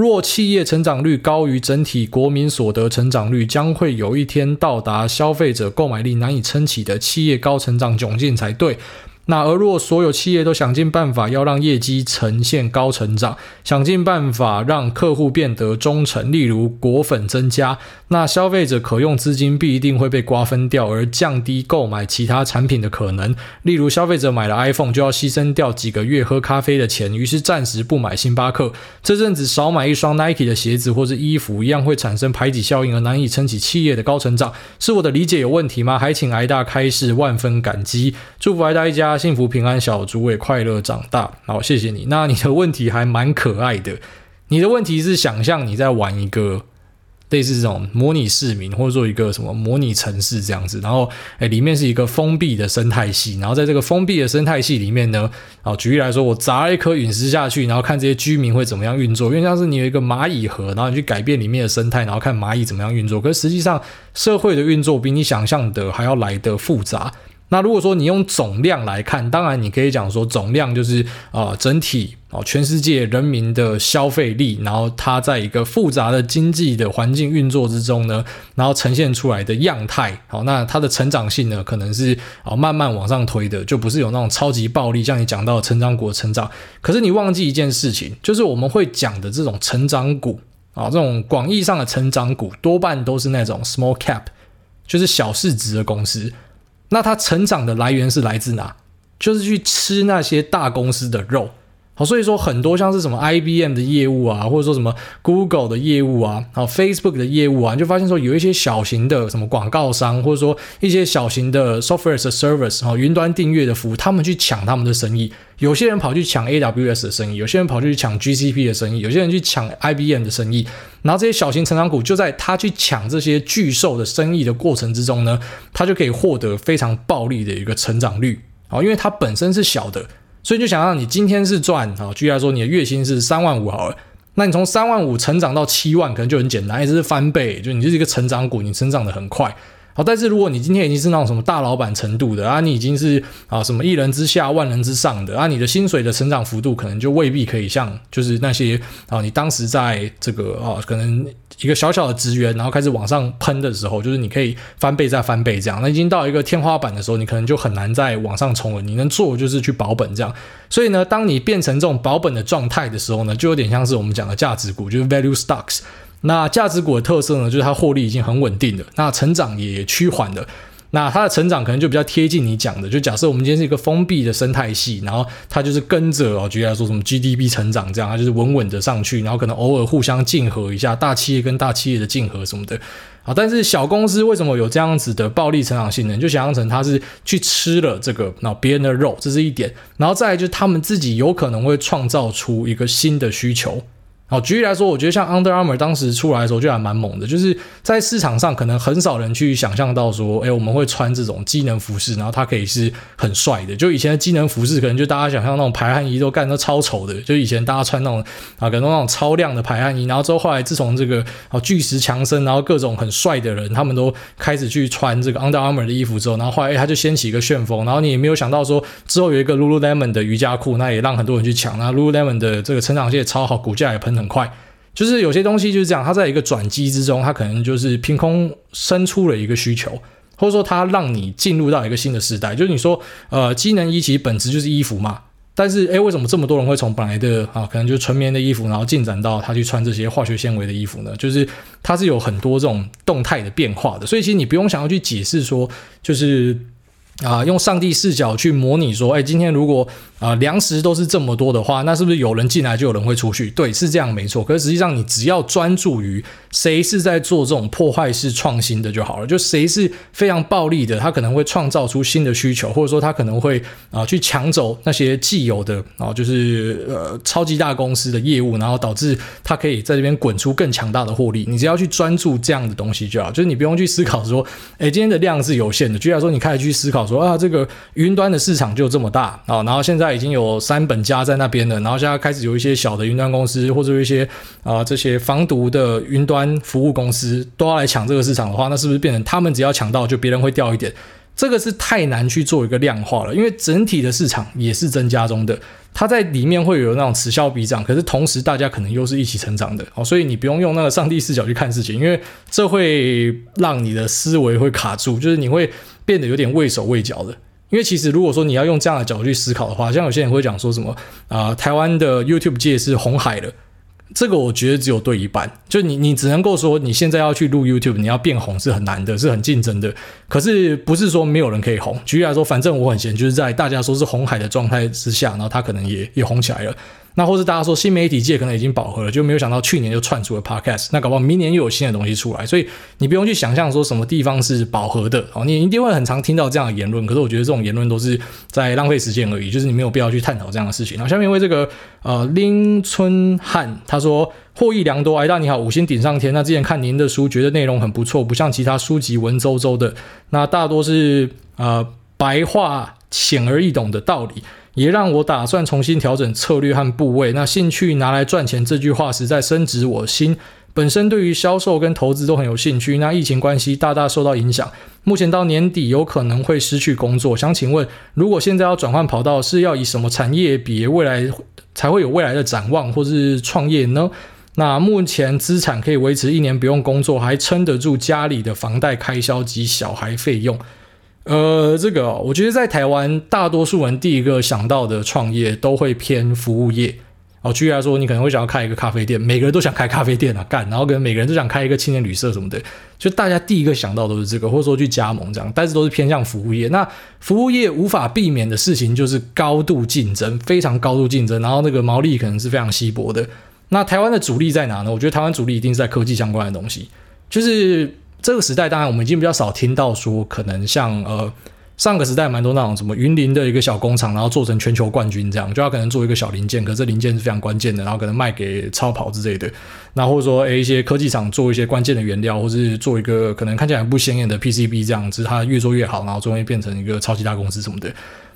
若企业成长率高于整体国民所得成长率，将会有一天到达消费者购买力难以撑起的企业高成长窘境才对。那而如果所有企业都想尽办法要让业绩呈现高成长，想尽办法让客户变得忠诚，例如果粉增加，那消费者可用资金必定会被瓜分掉，而降低购买其他产品的可能。例如消费者买了 iPhone 就要牺牲掉几个月喝咖啡的钱，于是暂时不买星巴克，这阵子少买一双 Nike 的鞋子或是衣服，一样会产生排挤效应而难以撑起企业的高成长。是我的理解有问题吗？还请挨大开示，万分感激，祝福挨大一家。幸福平安，小猪也快乐长大。好，谢谢你。那你的问题还蛮可爱的。你的问题是想象你在玩一个类似这种模拟市民，或者说一个什么模拟城市这样子。然后，诶，里面是一个封闭的生态系。然后在这个封闭的生态系里面呢，啊，举例来说，我砸了一颗陨石下去，然后看这些居民会怎么样运作。因为像是你有一个蚂蚁盒，然后你去改变里面的生态，然后看蚂蚁怎么样运作。可实际上，社会的运作比你想象的还要来得复杂。那如果说你用总量来看，当然你可以讲说总量就是啊、整体哦全世界人民的消费力，然后它在一个复杂的经济的环境运作之中呢，然后呈现出来的样态。好，那它的成长性呢，可能是啊慢慢往上推的，就不是有那种超级暴力，像你讲到成长股的成长。可是你忘记一件事情，就是我们会讲的这种成长股啊，这种广义上的成长股，多半都是那种 small cap，就是小市值的公司。那他成长的来源是来自哪？就是去吃那些大公司的肉。好，所以说很多像是什么 IBM 的业务啊，或者说什么 Google 的业务啊，好 Facebook 的业务啊，就发现说有一些小型的什么广告商，或者说一些小型的 Software service 哈，云端订阅的服务，他们去抢他们的生意。有些人跑去抢 AWS 的生意，有些人跑去抢 GCP 的生意，有些人去抢 IBM 的生意。然后这些小型成长股就在他去抢这些巨兽的生意的过程之中呢，他就可以获得非常暴利的一个成长率啊，因为它本身是小的。所以就想让你今天是赚啊，举例来说，你的月薪是三万五好了，那你从三万五成长到七万，可能就很简单，也就是翻倍，就你就是一个成长股，你成长的很快。好，但是如果你今天已经是那种什么大老板程度的啊，你已经是啊什么一人之下万人之上的啊，你的薪水的成长幅度可能就未必可以像就是那些啊，你当时在这个啊可能一个小小的职员，然后开始往上喷的时候，就是你可以翻倍再翻倍这样。那已经到一个天花板的时候，你可能就很难再往上冲了。你能做的就是去保本这样。所以呢，当你变成这种保本的状态的时候呢，就有点像是我们讲的价值股，就是 value stocks。那价值股的特色呢，就是它获利已经很稳定了，那成长也趋缓了。那它的成长可能就比较贴近你讲的，就假设我们今天是一个封闭的生态系，然后它就是跟着哦，举例来说什么 GDP 成长这样，它就是稳稳的上去，然后可能偶尔互相竞合一下，大企业跟大企业的竞合什么的。啊，但是小公司为什么有这样子的暴力成长性呢？就想象成它是去吃了这个那别人的肉，这是一点，然后再来就是他们自己有可能会创造出一个新的需求。好，举例来说，我觉得像 Under Armour 当时出来的时候就还蛮猛的，就是在市场上可能很少人去想象到说，哎，我们会穿这种机能服饰，然后它可以是很帅的。就以前的机能服饰，可能就大家想象那种排汗衣都干得超丑的，就以前大家穿那种啊，可能那种超亮的排汗衣，然后之后后来自从这个啊巨石强森，然后各种很帅的人，他们都开始去穿这个 Under Armour 的衣服之后，然后后来，他就掀起一个旋风，然后你也没有想到说之后有一个 Lululemon 的瑜伽裤，那也让很多人去抢，那 Lululemon 的这个成长性也超好，股价也喷很快。就是有些东西就是这样，它在一个转机之中，它可能就是凭空生出了一个需求，或者说它让你进入到一个新的时代。就是你说，呃，机能衣其实本质就是衣服嘛，但是诶，为什么这么多人会从本来的啊，可能就是纯棉的衣服，然后进展到他去穿这些化学纤维的衣服呢？就是它是有很多这种动态的变化的，所以其实你不用想要去解释说，就是。啊，用上帝视角去模拟说，哎，今天如果啊粮食都是这么多的话，那是不是有人进来就有人会出去？对，是这样没错。可是实际上，你只要专注于谁是在做这种破坏式创新的就好了。就谁是非常暴力的，他可能会创造出新的需求，或者说他可能会啊去抢走那些既有的啊，就是呃超级大公司的业务，然后导致他可以在这边滚出更强大的获利。你只要去专注这样的东西就好，就是你不用去思考说，哎，今天的量是有限的。就像说，你开始去思考。说啊，这个云端的市场就这么大啊，然后现在已经有三本家在那边了，然后现在开始有一些小的云端公司或者一些啊这些防毒的云端服务公司都要来抢这个市场的话，那是不是变成他们只要抢到，就别人会掉一点？这个是太难去做一个量化了，因为整体的市场也是增加中的，它在里面会有那种此消彼长，可是同时大家可能又是一起成长的哦，所以你不用用那个上帝视角去看事情，因为这会让你的思维会卡住，就是你会变得有点畏手畏脚的。因为其实如果说你要用这样的角度去思考的话，像有些人会讲说什么啊、台湾的 YouTube 界是红海了。这个我觉得只有对一半，就你你只能够说你现在要去录 YouTube，你要变红是很难的，是很竞争的。可是不是说没有人可以红。举例来说，反正我很闲，就是在大家说是红海的状态之下，然后他可能也也红起来了。那或是大家说新媒体界可能已经饱和了，就没有想到去年就窜出了 Podcast，那搞不好明年又有新的东西出来，所以你不用去想象说什么地方是饱和的哦，你一定会很常听到这样的言论，可是我觉得这种言论都是在浪费时间而已，就是你没有必要去探讨这样的事情。然后下面为这个呃林春汉他说获益良多，哎大你好，五星顶上天。那之前看您的书，觉得内容很不错，不像其他书籍文绉绉的，那大多是呃白话浅而易懂的道理。也让我打算重新调整策略和部位。那兴趣拿来赚钱这句话实在深植我心。本身对于销售跟投资都很有兴趣。那疫情关系大大受到影响，目前到年底有可能会失去工作。想请问，如果现在要转换跑道，是要以什么产业别未来才会有未来的展望，或是创业呢？那目前资产可以维持一年不用工作，还撑得住家里的房贷开销及小孩费用。呃，这个我觉得在台湾，大多数人第一个想到的创业都会偏服务业。哦，举例来说，你可能会想要开一个咖啡店，每个人都想开咖啡店啊，干，然后可能每个人都想开一个青年旅社什么的，就大家第一个想到都是这个，或者说去加盟这样，但是都是偏向服务业。那服务业无法避免的事情就是高度竞争，非常高度竞争，然后那个毛利可能是非常稀薄的。那台湾的主力在哪呢？我觉得台湾主力一定是在科技相关的东西，就是。这个时代，当然我们已经比较少听到说，可能像呃上个时代蛮多那种什么云林的一个小工厂，然后做成全球冠军这样，就要可能做一个小零件，可是这零件是非常关键的，然后可能卖给超跑之类的。那或者说，诶一些科技厂做一些关键的原料，或是做一个可能看起来很不显眼的 PCB 这样子，它越做越好，然后终于变成一个超级大公司什么的。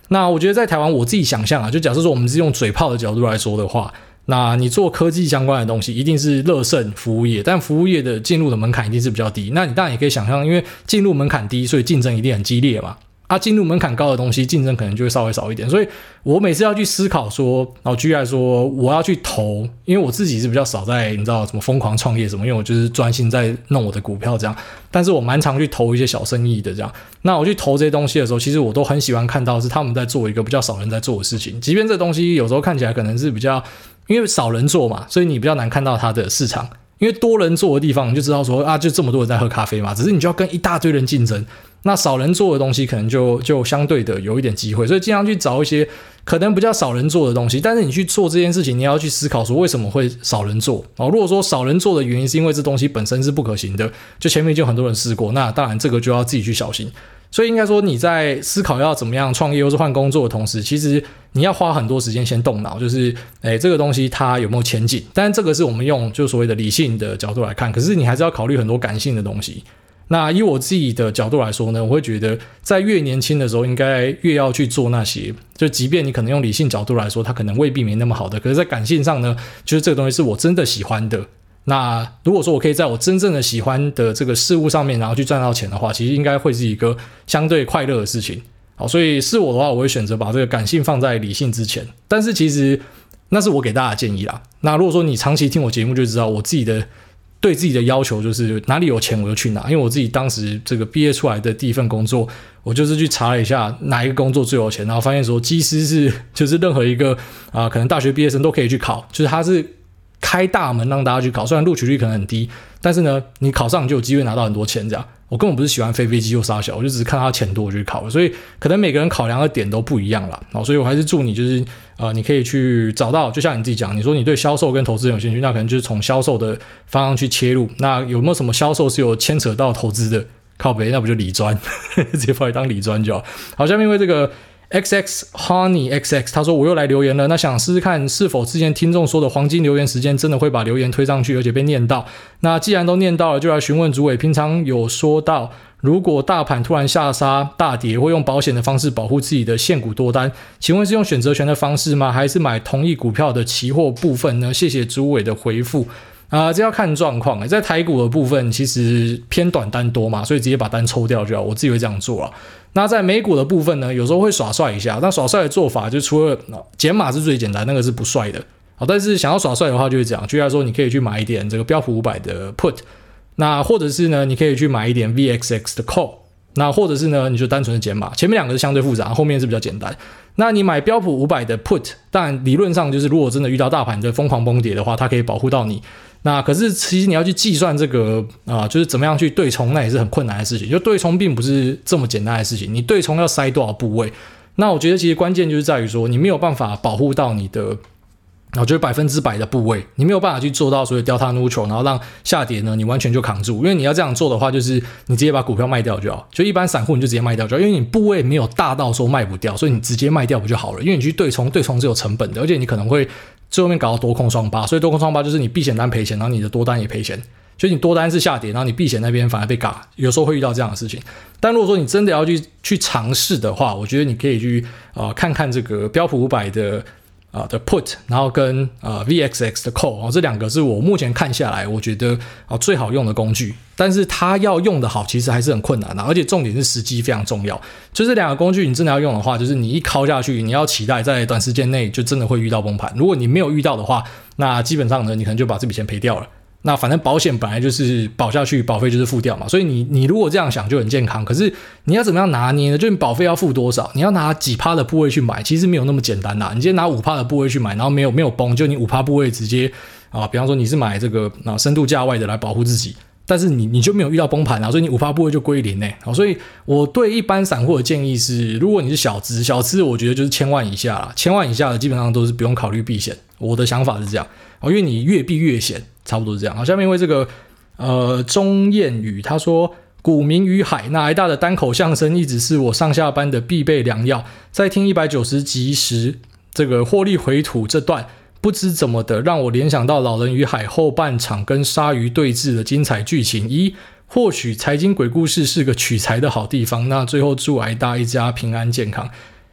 那我觉得在台湾，我自己想象啊，就假设说我们是用嘴炮的角度来说的话。那你做科技相关的东西，一定是乐胜服务业，但服务业的进入的门槛一定是比较低。那你当然也可以想象，因为进入门槛低，所以竞争一定很激烈嘛。啊，进入门槛高的东西，竞争可能就会稍微少一点。所以我每次要去思考说，然后举例说，我要去投，因为我自己是比较少在你知道什么疯狂创业什么，因为我就是专心在弄我的股票这样。但是我蛮常去投一些小生意的这样。那我去投这些东西的时候，其实我都很喜欢看到是他们在做一个比较少人在做的事情，即便这东西有时候看起来可能是比较。因为少人做嘛，所以你比较难看到它的市场。因为多人做的地方，你就知道说啊，就这么多人在喝咖啡嘛。只是你就要跟一大堆人竞争。那少人做的东西，可能就就相对的有一点机会。所以尽量去找一些可能比较少人做的东西。但是你去做这件事情，你要去思考说为什么会少人做哦。如果说少人做的原因是因为这东西本身是不可行的，就前面就很多人试过，那当然这个就要自己去小心。所以应该说你在思考要怎么样创业或是换工作的同时，其实你要花很多时间先动脑，就是诶这个东西它有没有前景？但这个是我们用就所谓的理性的角度来看，可是你还是要考虑很多感性的东西。那以我自己的角度来说呢，我会觉得在越年轻的时候，应该越要去做那些，就即便你可能用理性角度来说，它可能未必没那么好的，可是在感性上呢，就是这个东西是我真的喜欢的。那如果说我可以在我真正的喜欢的这个事物上面，然后去赚到钱的话，其实应该会是一个相对快乐的事情。好，所以是我的话，我会选择把这个感性放在理性之前。但是其实那是我给大家的建议啦。那如果说你长期听我节目，就知道我自己的对自己的要求就是哪里有钱我就去哪。因为我自己当时这个毕业出来的第一份工作，我就是去查了一下哪一个工作最有钱，然后发现说机师是就是任何一个啊、可能大学毕业生都可以去考，就是它是。开大门让大家去考，虽然录取率可能很低，但是呢，你考上就有机会拿到很多钱。这样，我根本不是喜欢飞飞机又杀小，我就只是看他钱多我就去考了。所以可能每个人考量的点都不一样啦。哦，所以我还是祝你就是呃，你可以去找到，就像你自己讲，你说你对销售跟投资有兴趣，那可能就是从销售的方向去切入。那有没有什么销售是有牵扯到投资的？靠北，那不就理专，直接把你当理专就好。好，下面因为这个。X X Honey X X，他说我又来留言了，那想试试看是否之前听众说的黄金留言时间真的会把留言推上去，而且被念到。那既然都念到了，就来询问主委，平常有说到，如果大盘突然下杀大跌，会用保险的方式保护自己的现股多单，请问是用选择权的方式吗？还是买同一股票的期货部分呢？谢谢主委的回复。啊、呃，这要看状况。在台股的部分，其实偏短单多嘛，所以直接把单抽掉就好。我自己会这样做啊。那在美股的部分呢，有时候会耍帅一下。那耍帅的做法，就除了减码是最简单，那个是不帅的。好，但是想要耍帅的话，就是这样。举例说，你可以去买一点这个标普五百的 put，那或者是呢，你可以去买一点 VXX 的 call。那或者是呢，你就单纯的减码，前面两个是相对复杂，后面是比较简单。那你买标普五百的 put，但理论上就是如果真的遇到大盘的疯狂崩跌的话，它可以保护到你。那可是其实你要去计算这个啊、就是怎么样去对冲，那也是很困难的事情。就对冲并不是这么简单的事情，你对冲要塞多少部位？那我觉得其实关键就是在于说，你没有办法保护到你的。然后就是百分之百的部位，你没有办法去做到所谓 delta neutral，然后让下跌呢，你完全就扛住。因为你要这样做的话，就是你直接把股票卖掉就好。就一般散户你就直接卖掉就好，因为你部位没有大到说卖不掉，所以你直接卖掉不就好了？因为你去对冲，对冲是有成本的，而且你可能会最后面搞到多空双八。所以多空双八就是你避险单赔钱，然后你的多单也赔钱。所以你多单是下跌，然后你避险那边反而被嘎，有时候会遇到这样的事情。但如果说你真的要去去尝试的话，我觉得你可以去、呃、看看这个标普五百的。啊的 put，然后跟呃 VXX 的 call，哦，这两个是我目前看下来我觉得啊最好用的工具，但是它要用的好，其实还是很困难的，而且重点是时机非常重要。就这两个工具，你真的要用的话，就是你一敲下去，你要期待在短时间内就真的会遇到崩盘。如果你没有遇到的话，那基本上呢，你可能就把这笔钱赔掉了。那反正保险本来就是保下去，保费就是付掉嘛，所以你你如果这样想就很健康。可是你要怎么样拿捏呢？就你保费要付多少？你要拿几趴的部位去买，其实没有那么简单呐。你今天拿五趴的部位去买，然后没有没有崩，就你五趴部位直接啊，比方说你是买这个啊深度价外的来保护自己，但是你你就没有遇到崩盘啊，所以你五趴部位就归零呢。好，所以我对一般散户的建议是，如果你是小资，小资我觉得就是千万以下啦，千万以下的基本上都是不用考虑避险。我的想法是这样，因为你越避越险。差不多是这样。好，下面因为这个呃钟艳宇他说，股民与海，那挨大的单口相声一直是我上下班的必备良药。在听一百九十集时，这个获利回吐这段不知怎么的，让我联想到《老人与海》后半场跟鲨鱼对峙的精彩剧情。一，或许财经鬼故事是个取材的好地方。那最后祝挨大一家平安健康。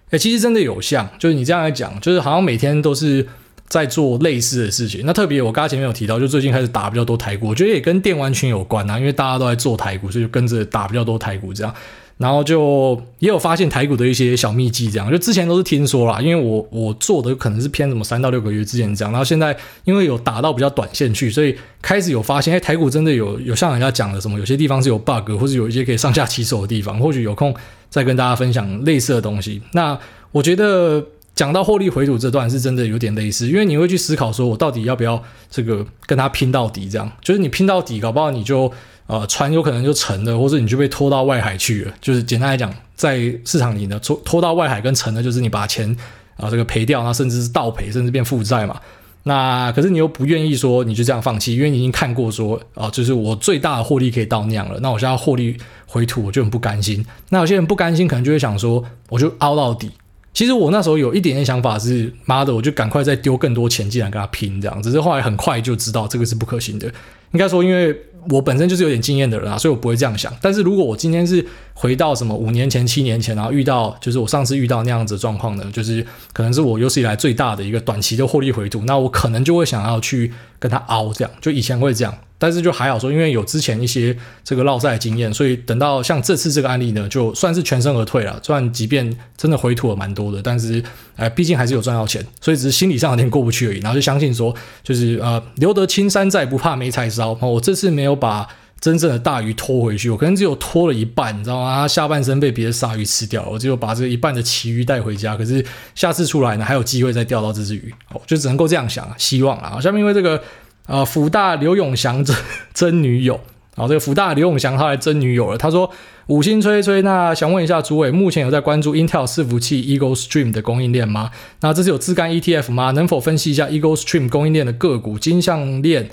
哎，其实真的有像，就是你这样来讲，就是好像每天都是。在做类似的事情，那特别我刚才前面有提到，就最近开始打比较多台股，我觉得也跟电玩群有关啊，因为大家都在做台股，所以就跟着打比较多台股这样，然后就也有发现台股的一些小秘技，这样就之前都是听说啦，因为我我做的可能是偏什么三到六个月之前这样，然后现在因为有打到比较短线去，所以开始有发现，哎，台股真的有有像人家讲的什么，有些地方是有 bug，或者有一些可以上下其手的地方，或许有空再跟大家分享类似的东西。那我觉得。讲到获利回吐这段是真的有点类似，因为你会去思考说，我到底要不要这个跟他拼到底？这样就是你拼到底，搞不好你就呃船有可能就沉了，或者你就被拖到外海去了。就是简单来讲，在市场里呢，拖拖到外海跟沉了，就是你把钱啊、这个赔掉，那甚至是倒赔，甚至变负债嘛。那可是你又不愿意说你就这样放弃，因为你已经看过说啊、就是我最大的获利可以到那样了，那我现在获利回吐，我就很不甘心。那有些人不甘心，可能就会想说，我就凹到底。其实我那时候有一点点想法是，妈的，我就赶快再丢更多钱进来跟他拼这样。只是后来很快就知道这个是不可行的。应该说，因为我本身就是有点经验的人啊，所以我不会这样想。但是如果我今天是回到什么五年前、七年前，然后遇到就是我上次遇到那样子状况呢，就是可能是我有史以来最大的一个短期的获利回吐，那我可能就会想要去跟他凹这样。就以前会这样。但是就还好说，因为有之前一些这个落赛经验，所以等到像这次这个案例呢，就算是全身而退了。虽然即便真的回吐了蛮多的，但是呃，毕竟还是有赚到钱，所以只是心理上有点过不去而已。然后就相信说，就是呃，留得青山在，不怕没柴烧。哦我这次没有我把真正的大鱼拖回去，我可能只有拖了一半，你知道吗？它下半身被别的鲨鱼吃掉了，我只有把这一半的鳍鱼带回家。可是下次出来呢，还有机会再钓到这只鱼，哦，就只能够这样想，希望啊。下面因为这个。啊，辅大刘永祥真真女友，然后这个辅大刘永祥他来争女友了。他说：“五星吹吹，那想问一下诸位，目前有在关注 Intel 伺服器 Eagle Stream 的供应链吗？那这是有自干 ETF 吗？能否分析一下 Eagle Stream 供应链的个股？金项链，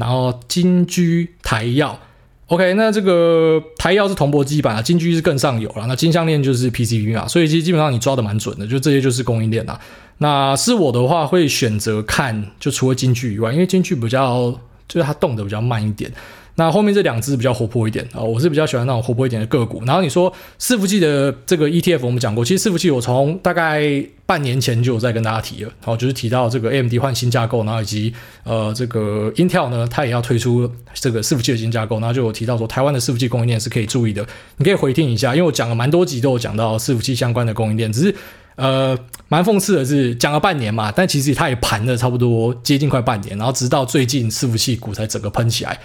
然后金居台耀。OK，那这个台耀是铜箔基板啊，金居是更上游了。那金项链就是 PCB 嘛，所以基基本上你抓的蛮准的，就这些就是供应链啦。”那是我的话，会选择看，就除了金居以外，因为金居比较就是它动的比较慢一点。那后面这两只比较活泼一点啊，我是比较喜欢那种活泼一点的个股。然后你说伺服器的这个 ETF，我们讲过，其实伺服器我从大概半年前就有在跟大家提了，好，就是提到这个 AMD 换新架构，然后以及呃这个 Intel 呢，它也要推出这个伺服器的新架构，然后就有提到说台湾的伺服器供应链是可以注意的，你可以回听一下，因为我讲了蛮多集都有讲到伺服器相关的供应链，只是。呃，蛮讽刺的是，讲了半年嘛，但其实它也盘了差不多接近快半年，然后直到最近伺服器股才整个喷起来。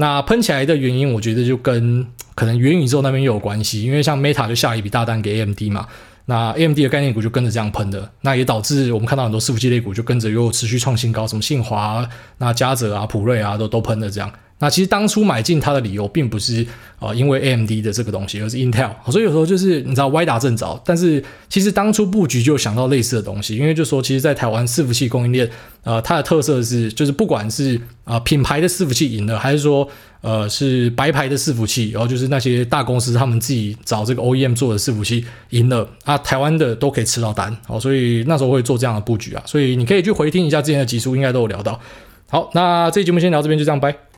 那喷起来的原因，我觉得就跟 可能元宇宙那边又有关系，因为像 Meta 就下一笔大单给 AMD 嘛。那 AMD 的概念股就跟着这样喷的，那也导致我们看到很多伺服器类股就跟着又持续创新高，什么信华、那嘉泽啊、普瑞啊都都喷的这样。那其实当初买进它的理由并不是呃因为 AMD 的这个东西，而是 Intel。所以有时候就是你知道歪打正着，但是其实当初布局就想到类似的东西，因为就说其实，在台湾伺服器供应链，呃，它的特色是就是不管是啊、品牌的伺服器赢了，还是说呃是白牌的伺服器，然后就是那些大公司他们自己找这个 OEM 做的伺服器赢了啊，台湾的都可以吃到单哦，所以那时候会做这样的布局啊，所以你可以去回听一下之前的集数，应该都有聊到。好，那这期节目先聊这边，就这样，拜。